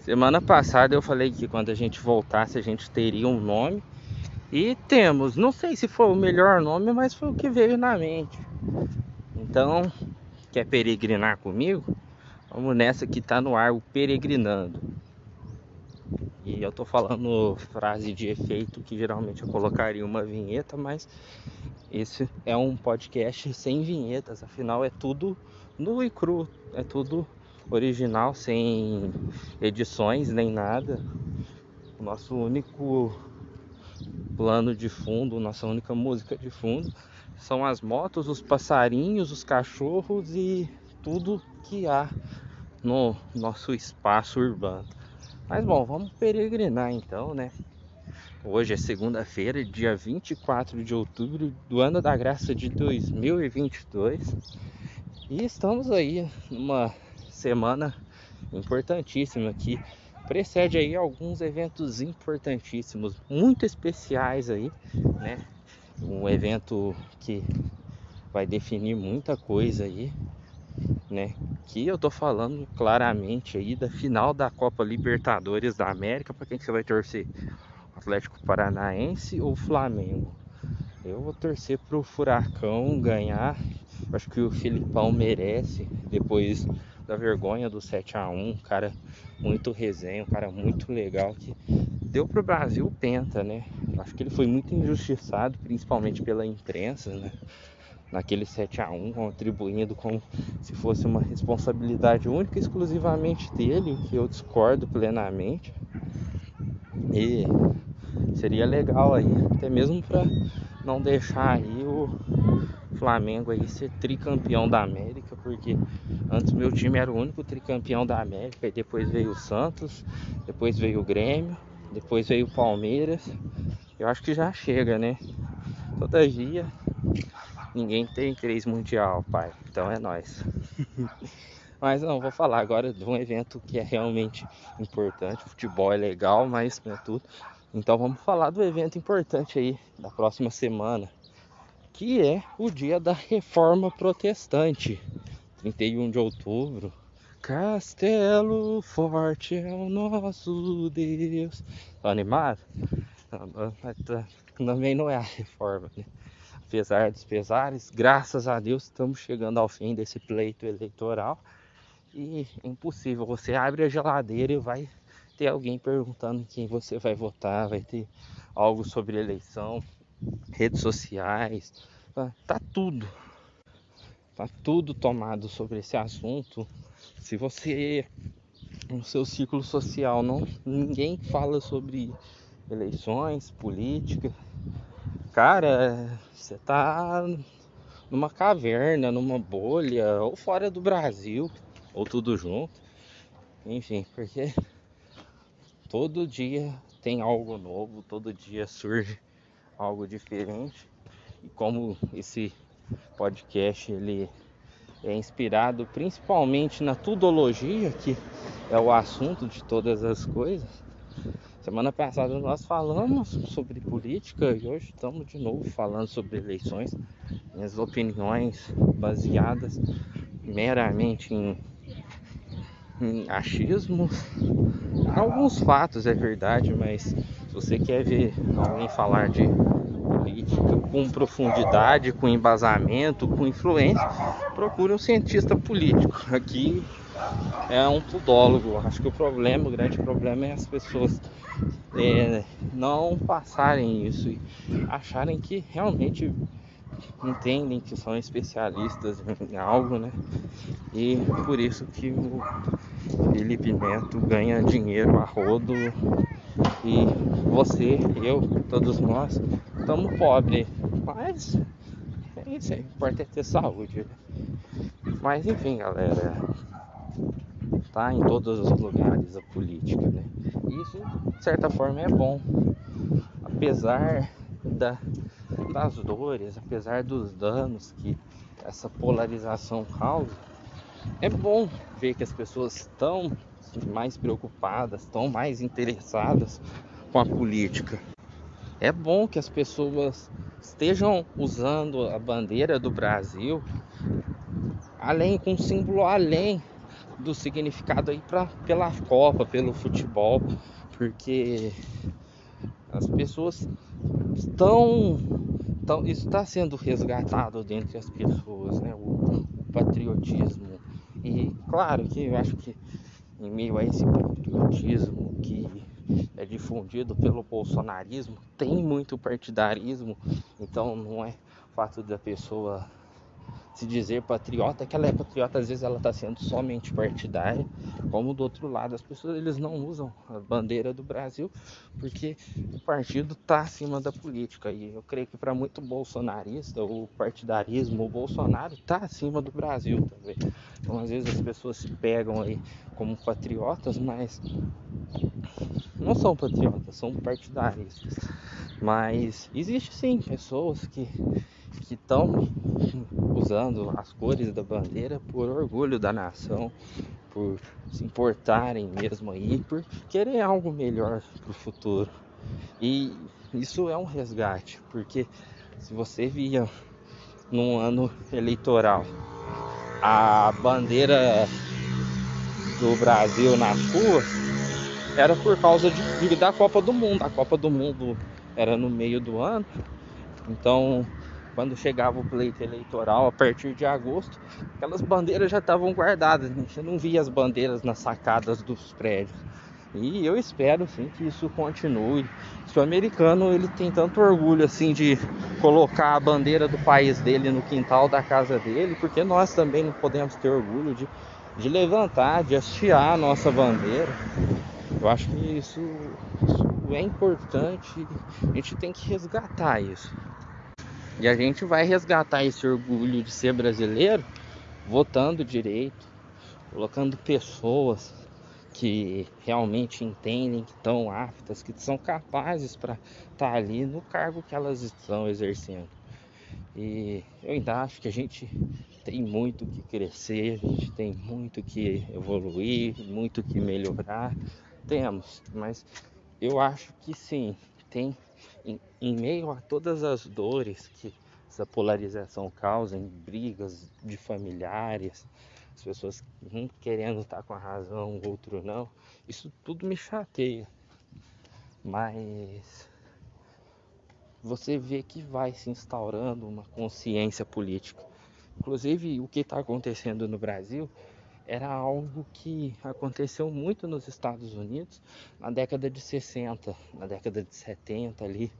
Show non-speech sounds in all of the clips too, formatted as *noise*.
Semana passada eu falei que quando a gente voltasse a gente teria um nome. E temos, não sei se foi o melhor nome, mas foi o que veio na mente. Então, quer peregrinar comigo? Vamos nessa que tá no ar o peregrinando. E eu tô falando frase de efeito que geralmente eu colocaria uma vinheta, mas esse é um podcast sem vinhetas, afinal é tudo nu e cru, é tudo original, sem edições nem nada. O nosso único plano de fundo, nossa única música de fundo são as motos, os passarinhos, os cachorros e tudo que há no nosso espaço urbano. Mas bom, vamos peregrinar então, né? Hoje é segunda-feira, dia 24 de outubro do ano da graça de 2022. E estamos aí numa semana importantíssima que precede aí alguns eventos importantíssimos, muito especiais aí, né? Um evento que vai definir muita coisa aí, né? Que eu tô falando claramente aí da final da Copa Libertadores da América, para quem que você vai torcer? Atlético Paranaense ou Flamengo? Eu vou torcer pro Furacão ganhar. Acho que o Filipão merece depois da vergonha do 7 a 1 um cara muito resenha, um cara muito legal que deu pro Brasil penta, né? Acho que ele foi muito injustiçado, principalmente pela imprensa, né? Naquele 7 a 1 contribuindo como se fosse uma responsabilidade única e exclusivamente dele, que eu discordo plenamente. E seria legal aí, até mesmo para não deixar aí o Flamengo aí ser tricampeão da América, porque antes meu time era o único tricampeão da América, e depois veio o Santos, depois veio o Grêmio, depois veio o Palmeiras. Eu acho que já chega, né? Todavia, ninguém tem três mundial, pai. Então é nós. *laughs* mas não, vou falar agora de um evento que é realmente importante. Futebol é legal, mas não é tudo. Então vamos falar do evento importante aí da próxima semana, que é o dia da reforma protestante, 31 de outubro. Castelo forte é o nosso Deus. Tá animado? Também não é a reforma, né? Apesar dos pesares, graças a Deus estamos chegando ao fim desse pleito eleitoral. E é impossível, você abre a geladeira e vai ter alguém perguntando quem você vai votar, vai ter algo sobre eleição redes sociais, tá, tá tudo. Tá tudo tomado sobre esse assunto. Se você no seu ciclo social não ninguém fala sobre eleições, política, cara, você tá numa caverna, numa bolha, ou fora do Brasil, ou tudo junto. Enfim, porque todo dia tem algo novo, todo dia surge algo diferente. E como esse podcast ele é inspirado principalmente na tudologia, que é o assunto de todas as coisas. Semana passada nós falamos sobre política e hoje estamos de novo falando sobre eleições. Minhas opiniões baseadas meramente em, em achismos, alguns fatos é verdade, mas se você quer ver alguém falar de política com profundidade, com embasamento, com influência, procure um cientista político. Aqui é um tudólogo. Acho que o problema, o grande problema é as pessoas é, não passarem isso e acharem que realmente entendem que são especialistas em algo, né? E por isso que o Felipe Neto ganha dinheiro a rodo e você, eu, todos nós estamos pobres. Mas é isso aí, importa é ter saúde. Mas enfim, galera, tá em todos os lugares a política, né? Isso, de certa forma, é bom. Apesar da, das dores, apesar dos danos que essa polarização causa, é bom ver que as pessoas estão mais preocupadas, estão mais interessadas com a política. É bom que as pessoas estejam usando a bandeira do Brasil além com símbolo além do significado aí pra, pela Copa, pelo futebol, porque as pessoas estão, estão isso está sendo resgatado dentre as pessoas, né? O, o, patriotismo e claro que eu acho que em meio a esse patriotismo que é difundido pelo bolsonarismo tem muito partidarismo, então não é fato da pessoa se dizer patriota, que ela é patriota, às vezes ela está sendo somente partidária, como do outro lado, as pessoas eles não usam a bandeira do Brasil porque o partido está acima da política. E eu creio que para muito bolsonarista, o partidarismo, o Bolsonaro está acima do Brasil também. Então às vezes as pessoas se pegam aí como patriotas, mas não são patriotas, são partidaristas. Mas existe sim pessoas que que estão usando as cores da bandeira por orgulho da nação, por se importarem mesmo aí, por querer algo melhor para o futuro. E isso é um resgate, porque se você via num ano eleitoral a bandeira do Brasil nas ruas, era por causa de, da Copa do Mundo. A Copa do Mundo era no meio do ano, então quando chegava o pleito eleitoral a partir de agosto, aquelas bandeiras já estavam guardadas, a gente não via as bandeiras nas sacadas dos prédios. E eu espero sim que isso continue. Se o americano ele tem tanto orgulho assim de colocar a bandeira do país dele no quintal da casa dele, porque nós também não podemos ter orgulho de, de levantar, de hastear a nossa bandeira. Eu acho que isso, isso é importante, a gente tem que resgatar isso. E a gente vai resgatar esse orgulho de ser brasileiro votando direito, colocando pessoas que realmente entendem, que estão aptas, que são capazes para estar tá ali no cargo que elas estão exercendo. E eu ainda acho que a gente tem muito que crescer, a gente tem muito que evoluir, muito que melhorar. Temos, mas eu acho que sim, tem em, meio a todas as dores que essa polarização causa em brigas de familiares, as pessoas um querendo estar com a razão, o outro não, isso tudo me chateia. Mas você vê que vai se instaurando uma consciência política. Inclusive, o que está acontecendo no Brasil era algo que aconteceu muito nos Estados Unidos na década de 60, na década de 70 ali,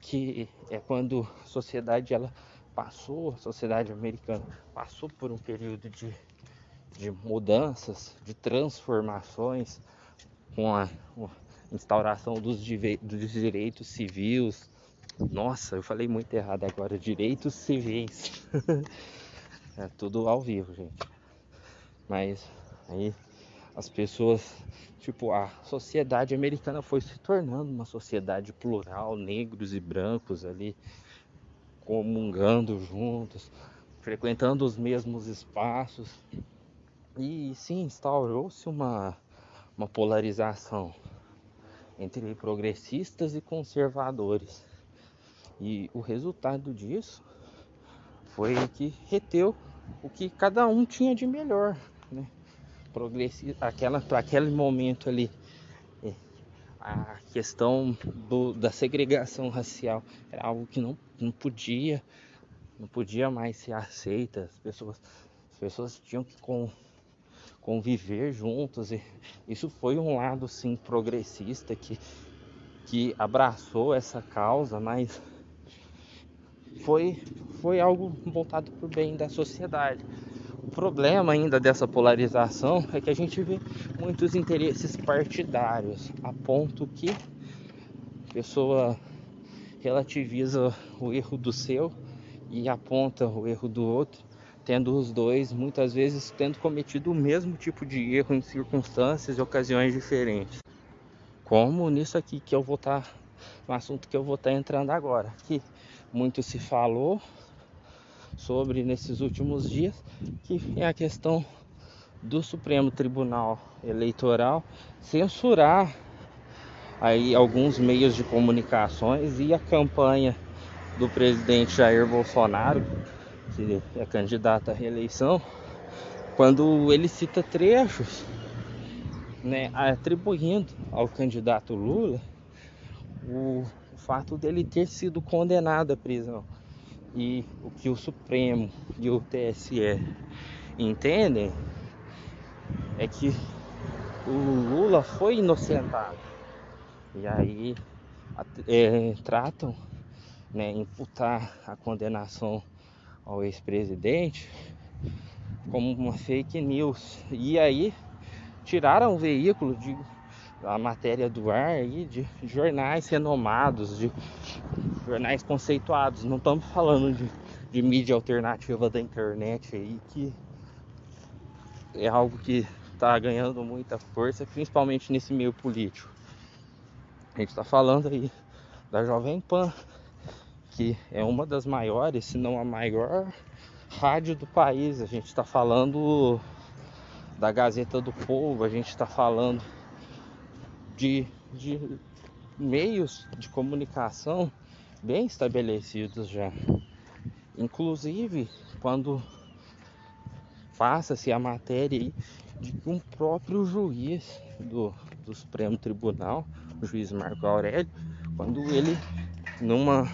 que é quando a sociedade ela passou, a sociedade americana passou por um período de, de mudanças, de transformações com a, a instauração dos, dos direitos civis. Nossa, eu falei muito errado agora, direitos civis. *laughs* é tudo ao vivo, gente. Mas aí as pessoas, tipo, a sociedade americana foi se tornando uma sociedade plural, negros e brancos ali comungando juntos, frequentando os mesmos espaços. E sim, instaurou-se uma, uma polarização entre progressistas e conservadores. E o resultado disso foi que reteu o que cada um tinha de melhor né? Progressista, aquela, para aquele momento ali, é, a questão do, da segregação racial era algo que não, não podia, não podia mais ser aceita. As pessoas, as pessoas tinham que com, conviver juntos. E isso foi um lado sim progressista que, que abraçou essa causa, mas foi, foi algo voltado para o bem da sociedade. O problema ainda dessa polarização é que a gente vê muitos interesses partidários, a ponto que a pessoa relativiza o erro do seu e aponta o erro do outro, tendo os dois muitas vezes tendo cometido o mesmo tipo de erro em circunstâncias e ocasiões diferentes. Como nisso aqui que eu vou estar, tá, no assunto que eu vou estar tá entrando agora, que muito se falou sobre nesses últimos dias, que é a questão do Supremo Tribunal Eleitoral censurar aí alguns meios de comunicações e a campanha do presidente Jair Bolsonaro, que é candidato à reeleição, quando ele cita trechos, né, atribuindo ao candidato Lula o, fato dele ter sido condenado à prisão. E o que o Supremo e o TSE entendem é que o Lula foi inocentado. E aí é, tratam, né, imputar a condenação ao ex-presidente como uma fake news. E aí tiraram o veículo de a matéria do ar aí de jornais renomados, de jornais conceituados. Não estamos falando de, de mídia alternativa da internet aí que é algo que está ganhando muita força, principalmente nesse meio político. A gente está falando aí da Jovem Pan, que é uma das maiores, se não a maior rádio do país. A gente está falando da Gazeta do Povo, a gente está falando de, de meios de comunicação bem estabelecidos já. Inclusive, quando passa-se a matéria de que um próprio juiz do, do Supremo Tribunal, o juiz Marco Aurélio, quando ele, numa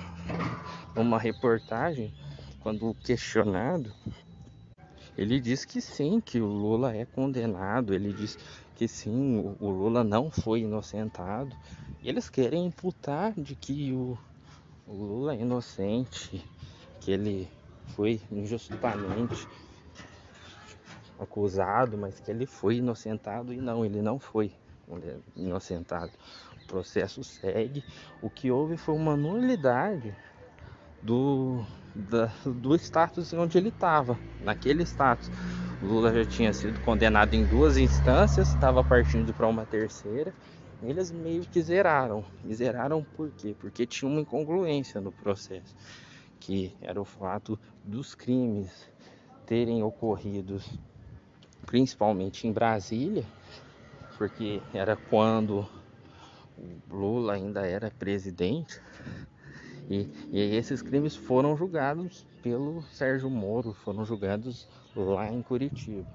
uma reportagem, quando questionado, ele diz que sim, que o Lula é condenado, ele diz que sim, o Lula não foi inocentado. E eles querem imputar de que o, o Lula é inocente, que ele foi injustamente acusado, mas que ele foi inocentado e não, ele não foi inocentado. O processo segue. O que houve foi uma nulidade do, da, do status onde ele estava, naquele status. Lula já tinha sido condenado em duas instâncias, estava partindo para uma terceira. Eles meio que zeraram. E zeraram por quê? Porque tinha uma incongruência no processo, que era o fato dos crimes terem ocorrido principalmente em Brasília, porque era quando o Lula ainda era presidente. E, e esses crimes foram julgados pelo Sérgio Moro, foram julgados lá em Curitiba.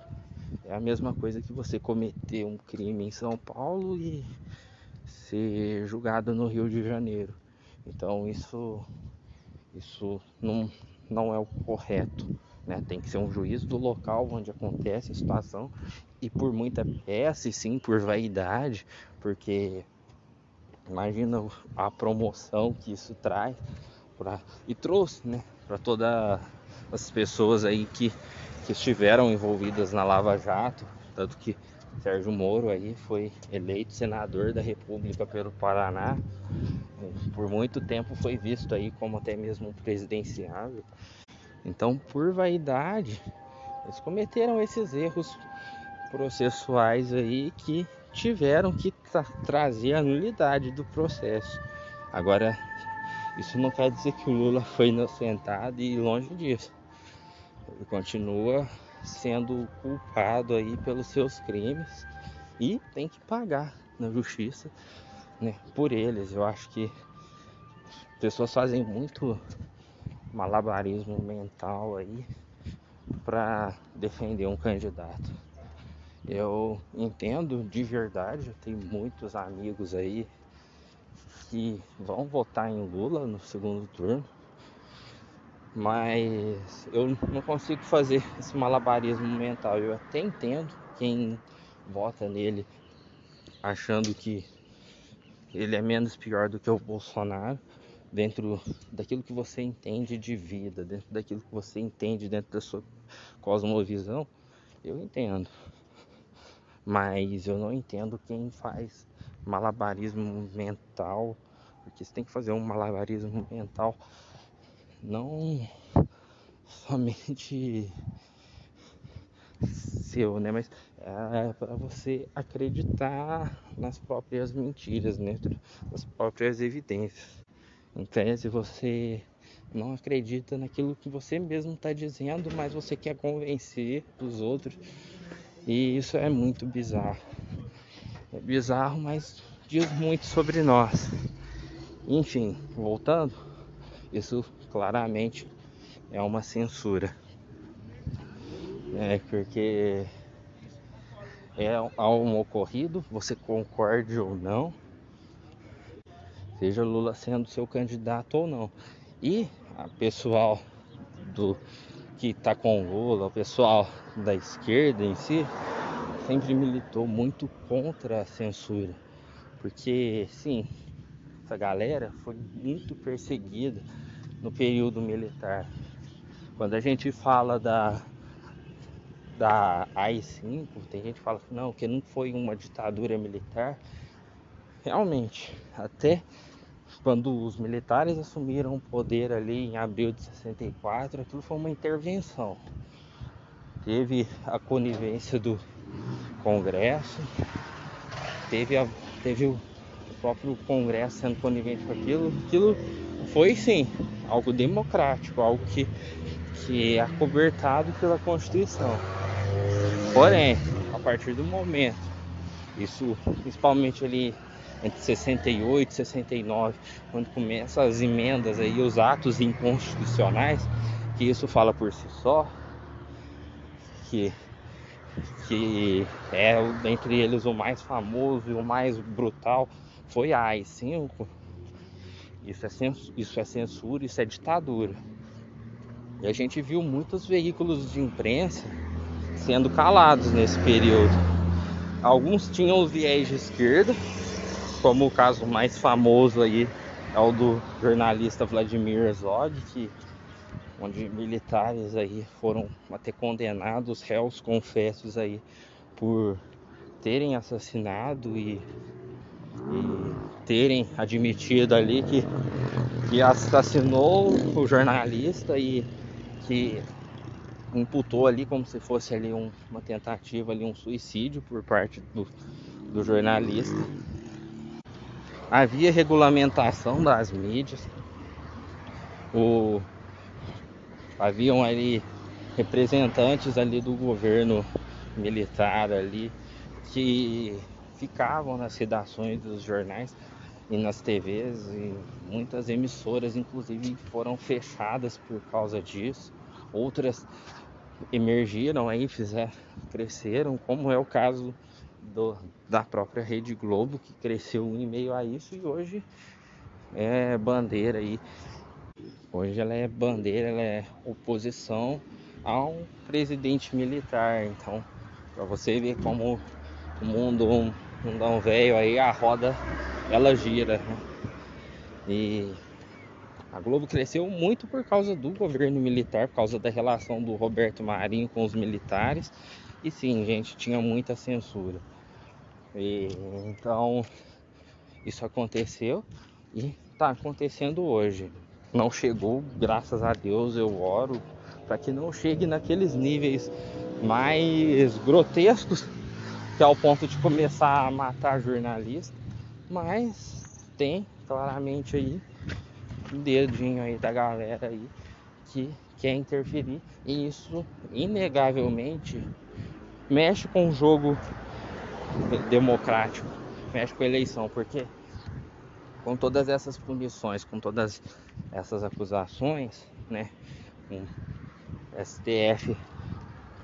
É a mesma coisa que você cometer um crime em São Paulo e ser julgado no Rio de Janeiro. Então isso, isso não, não é o correto. Né? Tem que ser um juiz do local onde acontece a situação e por muita peça e sim por vaidade, porque imagina a promoção que isso traz pra, e trouxe né, para todas as pessoas aí que, que estiveram envolvidas na Lava Jato, tanto que Sérgio Moro aí foi eleito senador da República pelo Paraná. Por muito tempo foi visto aí como até mesmo presidenciável. Então, por vaidade, eles cometeram esses erros processuais aí que tiveram que tra trazer a nulidade do processo. Agora, isso não quer dizer que o Lula foi inocentado e longe disso. Ele continua sendo culpado aí pelos seus crimes e tem que pagar na justiça né, por eles. Eu acho que pessoas fazem muito malabarismo mental aí para defender um candidato. Eu entendo de verdade, eu tenho muitos amigos aí que vão votar em Lula no segundo turno, mas eu não consigo fazer *laughs* esse malabarismo mental. Eu até entendo quem vota nele achando que ele é menos pior do que o Bolsonaro, dentro daquilo que você entende de vida, dentro daquilo que você entende dentro da sua cosmovisão, eu entendo. Mas eu não entendo quem faz malabarismo mental, porque você tem que fazer um malabarismo mental não *laughs* somente seu, né? Mas é para você acreditar nas próprias mentiras, né? das próprias evidências. Em tese, você não acredita naquilo que você mesmo está dizendo, mas você quer convencer os outros. E isso é muito bizarro. É bizarro, mas diz muito sobre nós. Enfim, voltando, isso claramente é uma censura. É porque é um ocorrido, você concorde ou não, seja Lula sendo seu candidato ou não. E a pessoal do que está com Lula, o pessoal da esquerda em si, sempre militou muito contra a censura. Porque, sim, essa galera foi muito perseguida no período militar. Quando a gente fala da da AI-5, tem gente que fala que não, que não foi uma ditadura militar. Realmente, até quando os militares assumiram o poder ali em abril de 64, aquilo foi uma intervenção. Teve a conivência do Congresso, teve, a, teve o próprio Congresso sendo conivente com aquilo. Aquilo foi sim algo democrático, algo que, que é acobertado pela Constituição. Porém, a partir do momento, isso principalmente ali entre 68 e 69, quando começam as emendas aí, os atos inconstitucionais, que isso fala por si só, que, que é entre eles o mais famoso e o mais brutal foi a AI-5. Isso é, isso é censura, isso é ditadura. E a gente viu muitos veículos de imprensa sendo calados nesse período. Alguns tinham viés de esquerda, como o caso mais famoso aí é o do jornalista Vladimir Herzog, que onde militares aí foram até condenados, réus confessos aí por terem assassinado e, e terem admitido ali que, que assassinou o jornalista e que imputou ali como se fosse ali um, uma tentativa ali um suicídio por parte do, do jornalista. Havia regulamentação das mídias, o, haviam ali representantes ali do governo militar ali que ficavam nas redações dos jornais e nas TVs e muitas emissoras inclusive foram fechadas por causa disso outras emergiram aí fizeram cresceram como é o caso do, da própria Rede Globo, que cresceu em meio a isso e hoje é bandeira aí. Hoje ela é bandeira, ela é oposição a um presidente militar. Então, para você ver como o mundo, um mundão velho aí, a roda ela gira. Né? E a Globo cresceu muito por causa do governo militar, por causa da relação do Roberto Marinho com os militares. E sim, gente, tinha muita censura. E, então isso aconteceu e está acontecendo hoje. Não chegou, graças a Deus eu oro para que não chegue naqueles níveis mais grotescos que é ao ponto de começar a matar jornalista, mas tem claramente aí um dedinho aí da galera aí que quer interferir. E isso inegavelmente mexe com o jogo democrático, mexe com a eleição, porque com todas essas punições, com todas essas acusações, né, um STF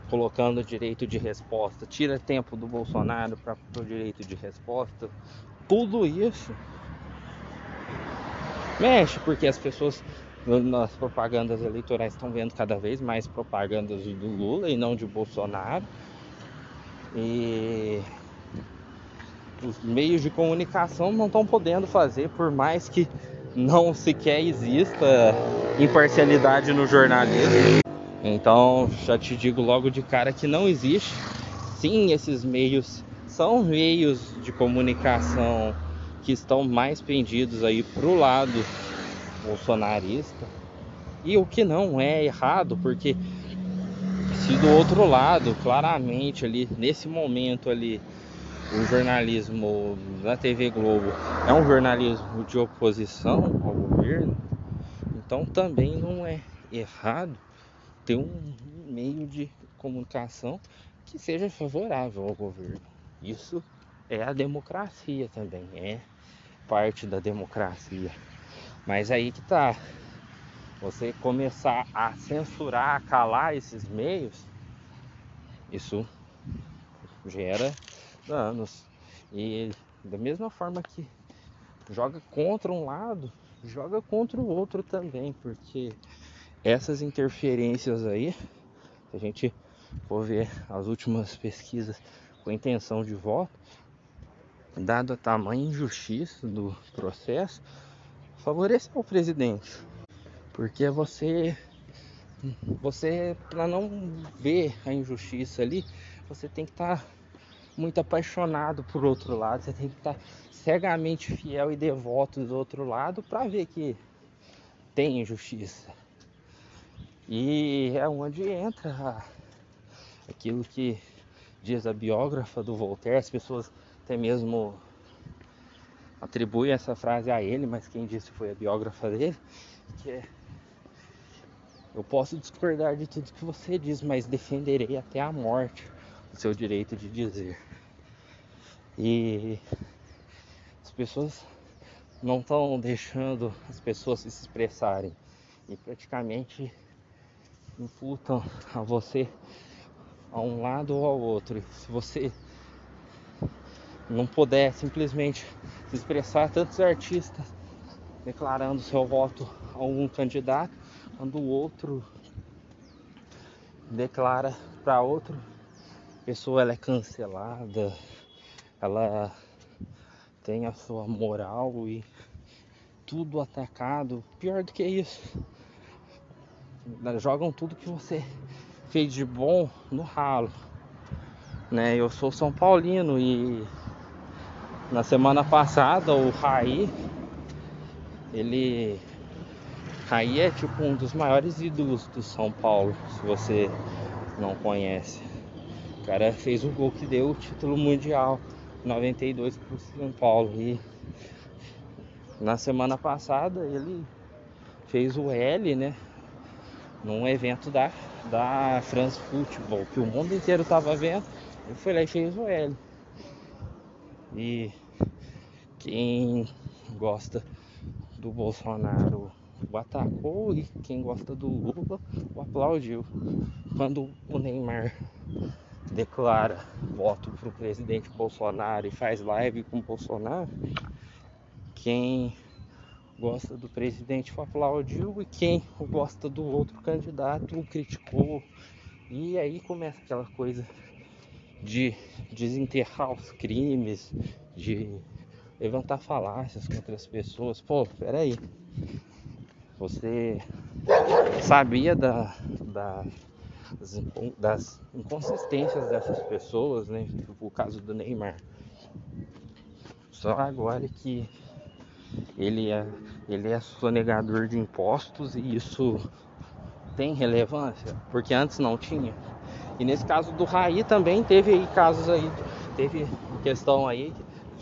colocando direito de resposta, tira tempo do Bolsonaro para o direito de resposta, tudo isso mexe, porque as pessoas nas propagandas eleitorais estão vendo cada vez mais propagandas do Lula e não de Bolsonaro. E os meios de comunicação não estão podendo fazer, por mais que não sequer exista imparcialidade no jornalismo. Então, já te digo logo de cara que não existe. Sim, esses meios são meios de comunicação que estão mais pendidos aí pro lado bolsonarista. E o que não é errado, porque se do outro lado, claramente ali nesse momento ali o jornalismo da TV Globo é um jornalismo de oposição ao governo, então também não é errado ter um meio de comunicação que seja favorável ao governo. Isso é a democracia também, é parte da democracia. Mas aí que tá. Você começar a censurar, a calar esses meios, Isso gera danos. E da mesma forma que joga contra um lado, joga contra o outro também, porque essas interferências aí, se a gente for ver as últimas pesquisas com intenção de voto, dado a tamanha injustiça do processo, favoreceu o presidente. Porque você você para não ver a injustiça ali, você tem que estar tá muito apaixonado por outro lado, você tem que estar tá cegamente fiel e devoto do outro lado para ver que tem injustiça. E é onde entra aquilo que diz a biógrafa do Voltaire, as pessoas até mesmo atribuem essa frase a ele, mas quem disse foi a biógrafa dele, que é eu posso discordar de tudo que você diz, mas defenderei até a morte o seu direito de dizer. E as pessoas não estão deixando as pessoas se expressarem e praticamente imputam a você a um lado ou ao outro. E se você não puder simplesmente se expressar, tantos artistas declarando seu voto a um candidato, quando o outro declara para outro pessoa ela é cancelada, ela tem a sua moral e tudo atacado. Pior do que isso, jogam tudo que você fez de bom no ralo. Né? Eu sou São Paulino e na semana passada o Raí, ele Raí é tipo um dos maiores ídolos do São Paulo, se você não conhece. O cara fez o gol que deu o título mundial 92 pro São Paulo e na semana passada ele fez o L, né? Num evento da, da France Football, que o mundo inteiro tava vendo. Ele foi lá e fez o L. E quem gosta do Bolsonaro o atacou e quem gosta do Lula o aplaudiu. Quando o Neymar declara voto pro presidente Bolsonaro e faz live com o Bolsonaro, quem gosta do presidente aplaudiu e quem gosta do outro candidato o criticou. E aí começa aquela coisa de desenterrar os crimes, de levantar falácias contra as pessoas. Pô, peraí. Você sabia da, da, das inconsistências dessas pessoas, né? Tipo o caso do Neymar. Só agora que ele é, ele é sonegador de impostos e isso tem relevância, porque antes não tinha. E nesse caso do Raí também teve aí casos aí, teve questão aí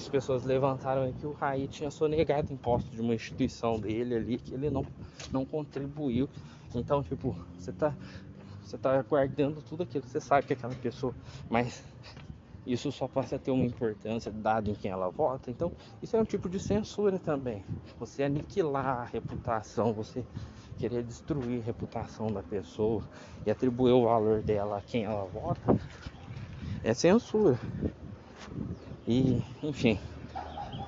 as pessoas levantaram aí que o Raí tinha sonegado impostos de uma instituição dele ali que ele não, não contribuiu. Então, tipo, você tá você tá guardando tudo aquilo, você sabe que aquela pessoa, mas isso só passa a ter uma importância dado em quem ela vota. Então, isso é um tipo de censura também. Você aniquilar a reputação, você querer destruir a reputação da pessoa e atribuir o valor dela a quem ela vota, é censura. E, enfim,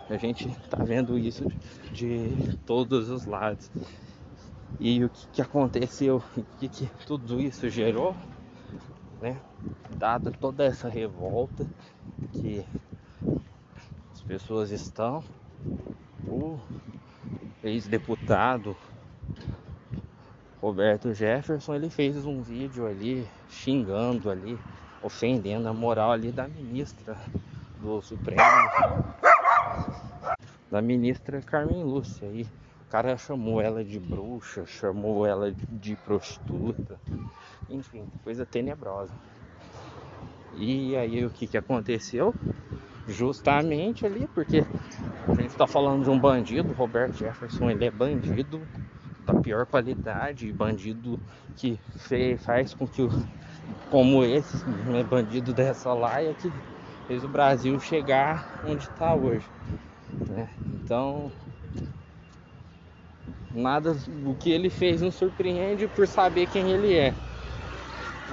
a gente tá vendo isso de todos os lados. E o que, que aconteceu, o que, que tudo isso gerou, né? Dada toda essa revolta que as pessoas estão, o ex-deputado Roberto Jefferson, ele fez um vídeo ali xingando ali, ofendendo a moral ali da ministra do Supremo, da ministra Carmen Lúcia aí. O cara chamou ela de bruxa, chamou ela de prostituta, enfim, coisa tenebrosa. E aí o que, que aconteceu? Justamente ali, porque a gente está falando de um bandido, Roberto Jefferson, ele é bandido da pior qualidade, bandido que faz com que, como esse, né, bandido dessa laia, que fez o Brasil chegar onde está hoje. Né? Então, nada o que ele fez nos surpreende por saber quem ele é.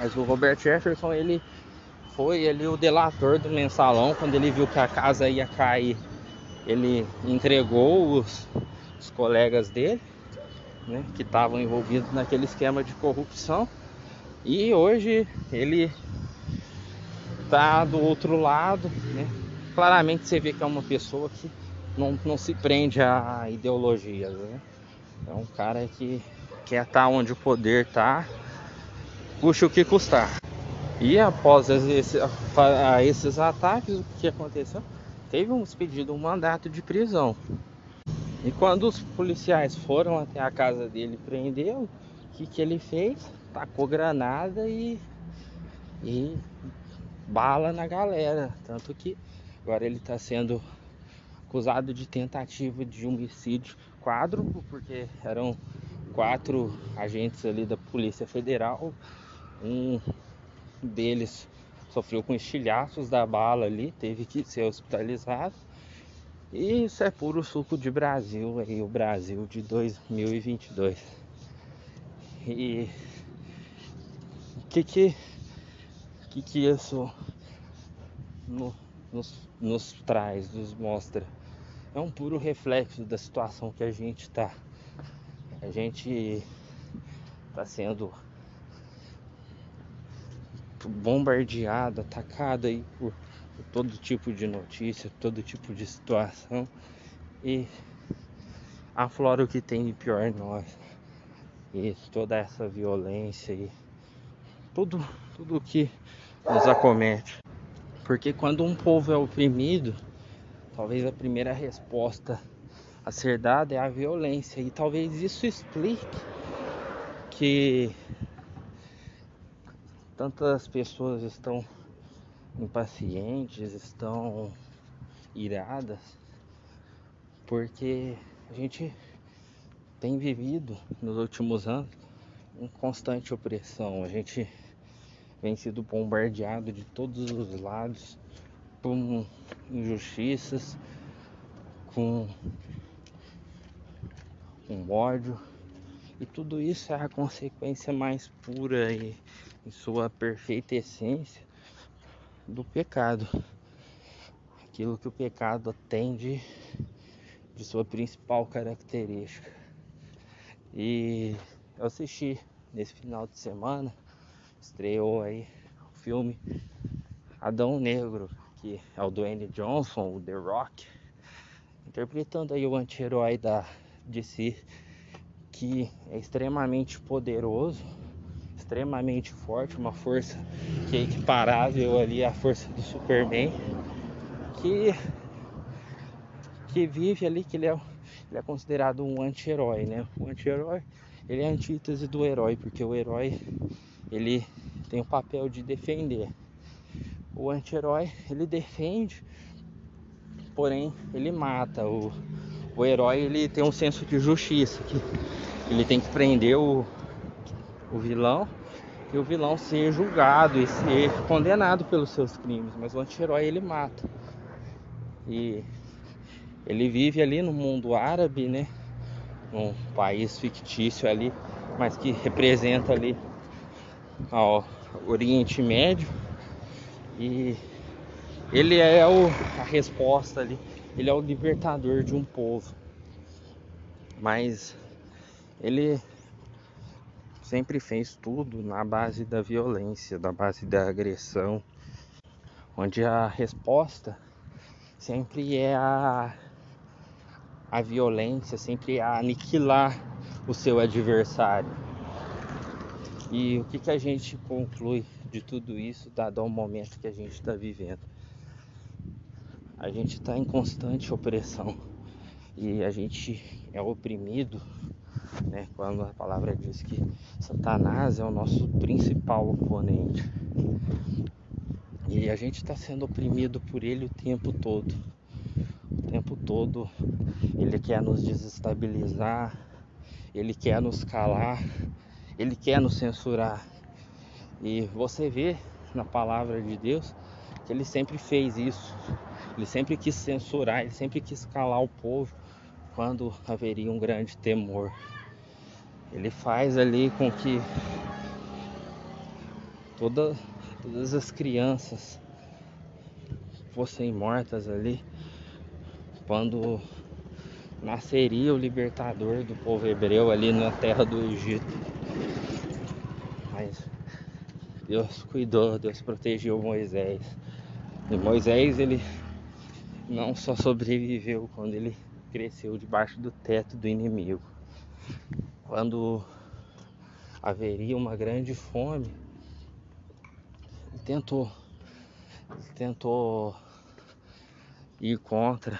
Mas o Robert Jefferson ele foi ali o delator do mensalão, quando ele viu que a casa ia cair, ele entregou os, os colegas dele, né, que estavam envolvidos naquele esquema de corrupção. E hoje ele tá do outro lado, né? Claramente você vê que é uma pessoa que não, não se prende a ideologias, né? É um cara que quer estar tá onde o poder tá, custe o que custar. E após esse, esses ataques, o que aconteceu? Teve um pedido um mandato de prisão. E quando os policiais foram até a casa dele prendeu, o que, que ele fez? Tacou granada e, e bala na galera. Tanto que agora ele está sendo acusado de tentativa de homicídio quádruplo, porque eram quatro agentes ali da Polícia Federal. Um deles sofreu com estilhaços da bala ali, teve que ser hospitalizado. E isso é puro suco de Brasil, aí o Brasil de 2022. E o que que, que que isso no, nos, nos traz, nos mostra? É um puro reflexo da situação que a gente está. A gente está sendo bombardeado, atacado aí por, por, todo tipo de notícia, todo tipo de situação e aflora o que tem de pior em nós. E toda essa violência e tudo, tudo que nos acomete. Porque quando um povo é oprimido, talvez a primeira resposta a ser dada é a violência. E talvez isso explique que tantas pessoas estão impacientes, estão iradas, porque a gente tem vivido nos últimos anos em constante opressão. A gente vem sido bombardeado de todos os lados por injustiças, com, com ódio. E tudo isso é a consequência mais pura e em sua perfeita essência do pecado. Aquilo que o pecado tem de, de sua principal característica. E eu assisti nesse final de semana, estreou aí o filme Adão Negro, que é o Dwayne Johnson, o The Rock, interpretando aí o anti-herói da DC, que é extremamente poderoso extremamente forte, uma força que é equiparável ali à força do Superman, que, que vive ali, que ele é, ele é considerado um anti-herói, né? O anti-herói, ele é a antítese do herói, porque o herói, ele tem o papel de defender. O anti-herói, ele defende, porém, ele mata. O, o herói, ele tem um senso de justiça, que ele tem que prender o, o vilão e o vilão ser julgado e ser condenado pelos seus crimes, mas o anti-herói ele mata. E ele vive ali no mundo árabe, né? Um país fictício ali, mas que representa ali ao Oriente Médio. E ele é o, a resposta ali, ele é o libertador de um povo. Mas ele sempre fez tudo na base da violência, da base da agressão, onde a resposta sempre é a, a violência, sempre é aniquilar o seu adversário. E o que, que a gente conclui de tudo isso, dado ao momento que a gente está vivendo? A gente está em constante opressão e a gente é oprimido né? Quando a palavra diz que Satanás é o nosso principal oponente. E a gente está sendo oprimido por ele o tempo todo. O tempo todo ele quer nos desestabilizar, ele quer nos calar, ele quer nos censurar. E você vê na palavra de Deus que ele sempre fez isso. Ele sempre quis censurar, ele sempre quis calar o povo quando haveria um grande temor. Ele faz ali com que toda todas as crianças fossem mortas ali quando nasceria o libertador do povo hebreu ali na terra do Egito. Mas Deus cuidou, Deus protegeu Moisés. E Moisés ele não só sobreviveu quando ele cresceu debaixo do teto do inimigo. Quando haveria uma grande fome, tentou tentou ir contra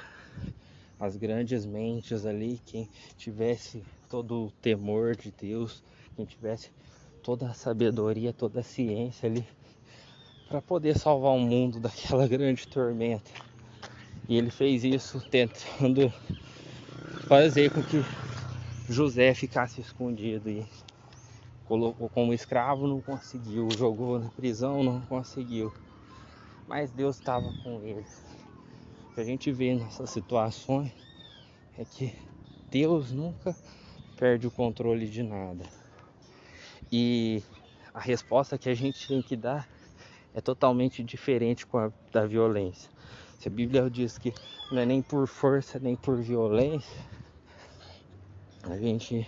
as grandes mentes ali, quem tivesse todo o temor de Deus, quem tivesse toda a sabedoria, toda a ciência ali para poder salvar o mundo daquela *laughs* grande tormenta. E ele fez isso tentando fazer com que José ficasse escondido e colocou como escravo, não conseguiu, jogou na prisão, não conseguiu. Mas Deus estava com ele que a gente vê nessas situações é que Deus nunca perde o controle de nada. E a resposta que a gente tem que dar é totalmente diferente a da violência. Se a Bíblia diz que não é nem por força nem por violência, a gente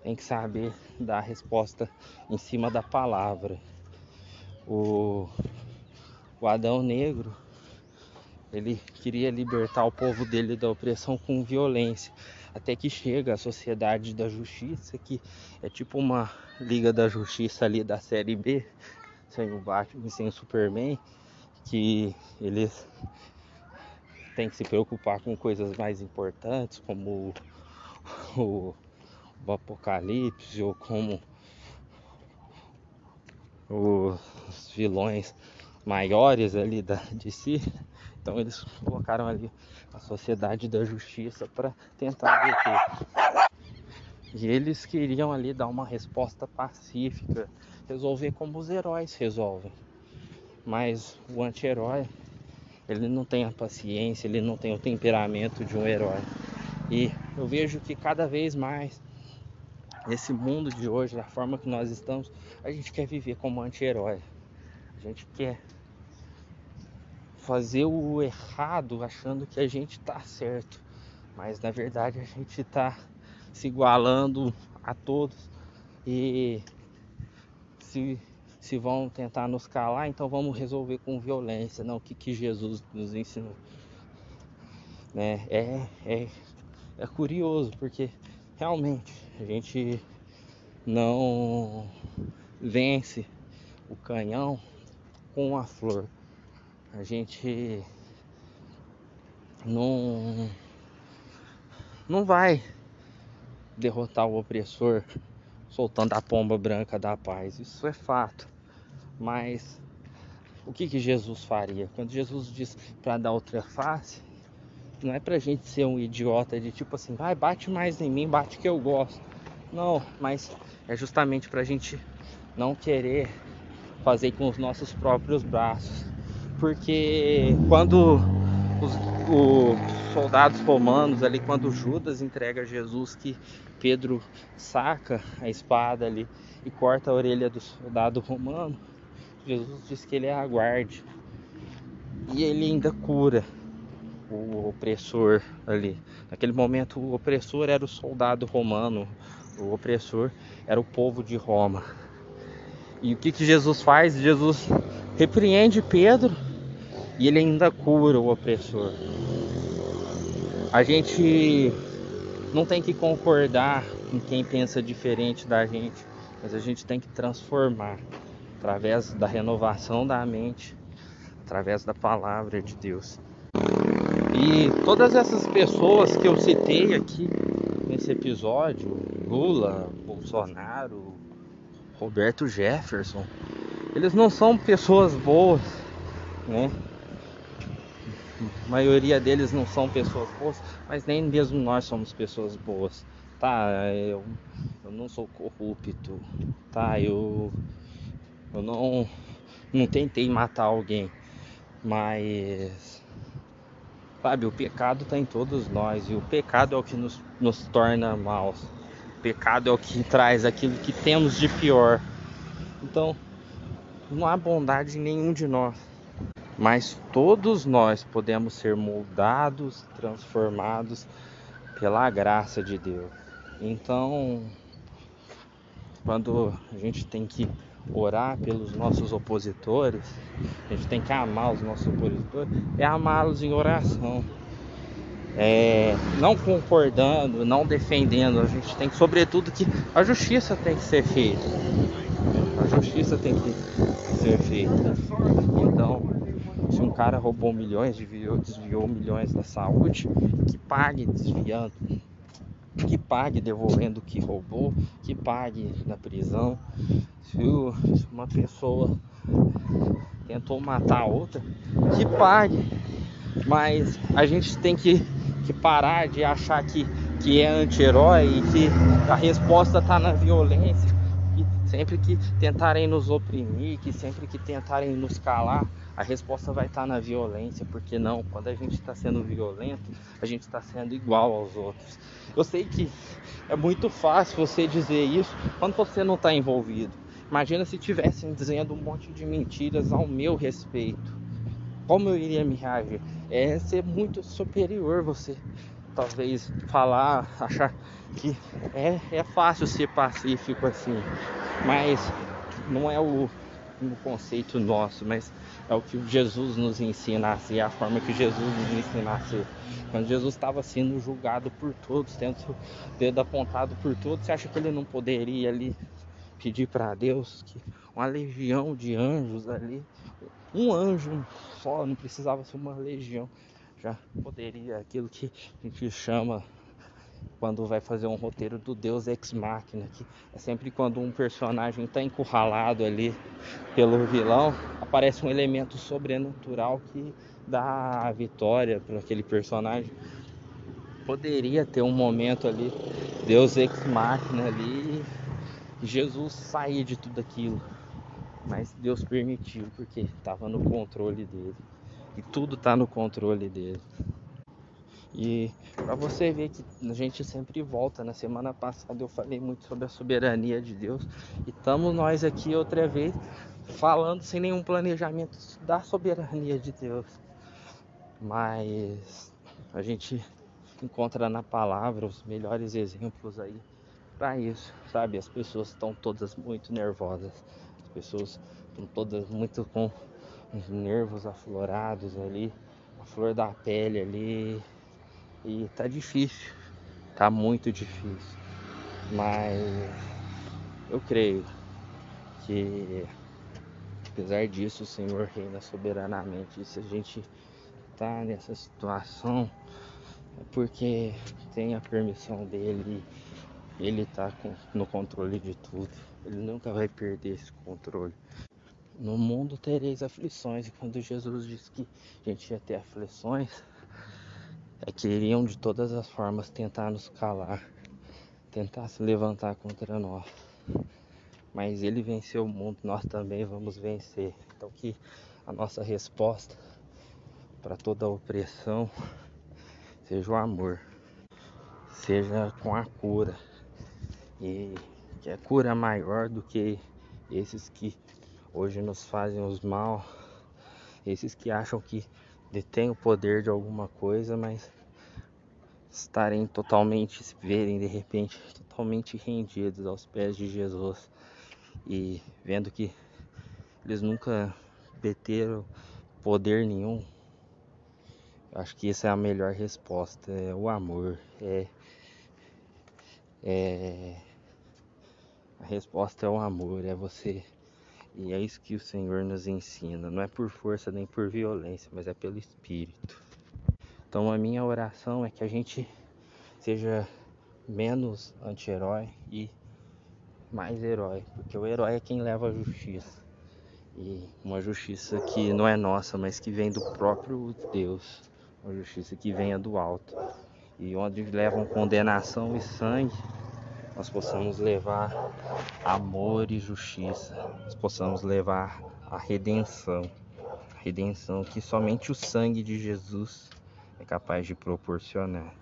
tem que saber dar a resposta em cima da palavra. O, o Adão Negro ele queria libertar o povo dele da opressão com violência. Até que chega a Sociedade da Justiça, que é tipo uma Liga da Justiça ali da série B, sem o Batman sem o Superman, que eles têm que se preocupar com coisas mais importantes, como o, o Apocalipse ou como os vilões maiores ali da, de si. Então eles colocaram ali a Sociedade da Justiça para tentar deter. E eles queriam ali dar uma resposta pacífica, resolver como os heróis resolvem. Mas o anti-herói, ele não tem a paciência, ele não tem o temperamento de um herói. E eu vejo que cada vez mais nesse mundo de hoje, da forma que nós estamos, a gente quer viver como anti-herói. A gente quer fazer o errado achando que a gente tá certo, mas na verdade a gente tá se igualando a todos e se, se vão tentar nos calar, então vamos resolver com violência, não o que, que Jesus nos ensinou. Né? É, é, é curioso porque realmente a gente não vence o canhão com a flor a gente não não vai derrotar o opressor soltando a pomba branca da paz. Isso é fato. Mas o que, que Jesus faria? Quando Jesus diz para dar outra face, não é pra gente ser um idiota de tipo assim, vai, bate mais em mim, bate que eu gosto. Não, mas é justamente pra gente não querer fazer com os nossos próprios braços porque quando os, os soldados romanos ali, quando Judas entrega Jesus, que Pedro saca a espada ali e corta a orelha do soldado romano, Jesus diz que ele é aguarde e ele ainda cura o opressor ali. Naquele momento, o opressor era o soldado romano, o opressor era o povo de Roma. E o que, que Jesus faz? Jesus repreende Pedro e ele ainda cura o opressor. A gente não tem que concordar com quem pensa diferente da gente, mas a gente tem que transformar através da renovação da mente, através da palavra de Deus. E todas essas pessoas que eu citei aqui nesse episódio, Lula, Bolsonaro, Roberto Jefferson, eles não são pessoas boas, né? A maioria deles não são pessoas boas, mas nem mesmo nós somos pessoas boas. Tá, eu, eu não sou corrupto, tá? Eu, eu não, não tentei matar alguém, mas sabe, o pecado está em todos nós e o pecado é o que nos, nos torna maus. O pecado é o que traz aquilo que temos de pior. Então, não há bondade em nenhum de nós. Mas todos nós podemos ser moldados, transformados pela graça de Deus. Então, quando a gente tem que orar pelos nossos opositores, a gente tem que amar os nossos opositores, é amá-los em oração. É, não concordando, não defendendo, a gente tem que, sobretudo, que a justiça tem que ser feita. A justiça tem que ser feita. Então, se um cara roubou milhões, desviou, desviou milhões da saúde, que pague desviando que pague devolvendo o que roubou, que pague na prisão. Se uma pessoa tentou matar outra, que pague. Mas a gente tem que, que parar de achar que, que é anti-herói e que a resposta está na violência. Sempre que tentarem nos oprimir, que sempre que tentarem nos calar, a resposta vai estar na violência, porque não, quando a gente está sendo violento, a gente está sendo igual aos outros. Eu sei que é muito fácil você dizer isso quando você não está envolvido. Imagina se tivessem dizendo um monte de mentiras ao meu respeito. Como eu iria me reagir? É ser muito superior você talvez falar, *laughs* achar que é, é fácil ser pacífico assim, mas não é o, o conceito nosso, mas é o que Jesus nos ensina a é a forma que Jesus nos ensina a. Quando Jesus estava sendo julgado por todos, tendo o dedo apontado por todos, você acha que ele não poderia ali pedir para Deus que uma legião de anjos ali, um anjo só, não precisava ser uma legião, já poderia aquilo que a gente chama quando vai fazer um roteiro do Deus Ex Machina, que é sempre quando um personagem está encurralado ali pelo vilão, aparece um elemento sobrenatural que dá a vitória para aquele personagem. Poderia ter um momento ali, Deus Ex Machina ali, Jesus sair de tudo aquilo, mas Deus permitiu porque estava no controle dele. E tudo está no controle dele. E para você ver que a gente sempre volta, na semana passada eu falei muito sobre a soberania de Deus e estamos nós aqui outra vez falando sem nenhum planejamento da soberania de Deus. Mas a gente encontra na palavra os melhores exemplos aí para isso, sabe? As pessoas estão todas muito nervosas, as pessoas estão todas muito com os nervos aflorados ali, a flor da pele ali, e tá difícil, tá muito difícil. Mas eu creio que apesar disso o Senhor reina soberanamente. E se a gente tá nessa situação é porque tem a permissão dele, ele tá no controle de tudo. Ele nunca vai perder esse controle. No mundo tereis aflições, e quando Jesus disse que a gente ia ter aflições, é que iriam de todas as formas tentar nos calar, tentar se levantar contra nós. Mas ele venceu o mundo, nós também vamos vencer. Então que a nossa resposta para toda opressão seja o amor, seja com a cura. E que a cura é maior do que esses que hoje nos fazem os mal, esses que acham que detêm o poder de alguma coisa, mas estarem totalmente, se verem de repente totalmente rendidos aos pés de Jesus e vendo que eles nunca deteram poder nenhum. Acho que essa é a melhor resposta, é o amor, é, é a resposta é o amor, é você e é isso que o Senhor nos ensina. Não é por força nem por violência, mas é pelo Espírito. Então a minha oração é que a gente seja menos anti-herói e mais herói. Porque o herói é quem leva a justiça. E uma justiça que não é nossa, mas que vem do próprio Deus. Uma justiça que venha do alto. E onde levam condenação e sangue nós possamos levar amor e justiça, nós possamos levar a redenção, a redenção que somente o sangue de Jesus é capaz de proporcionar.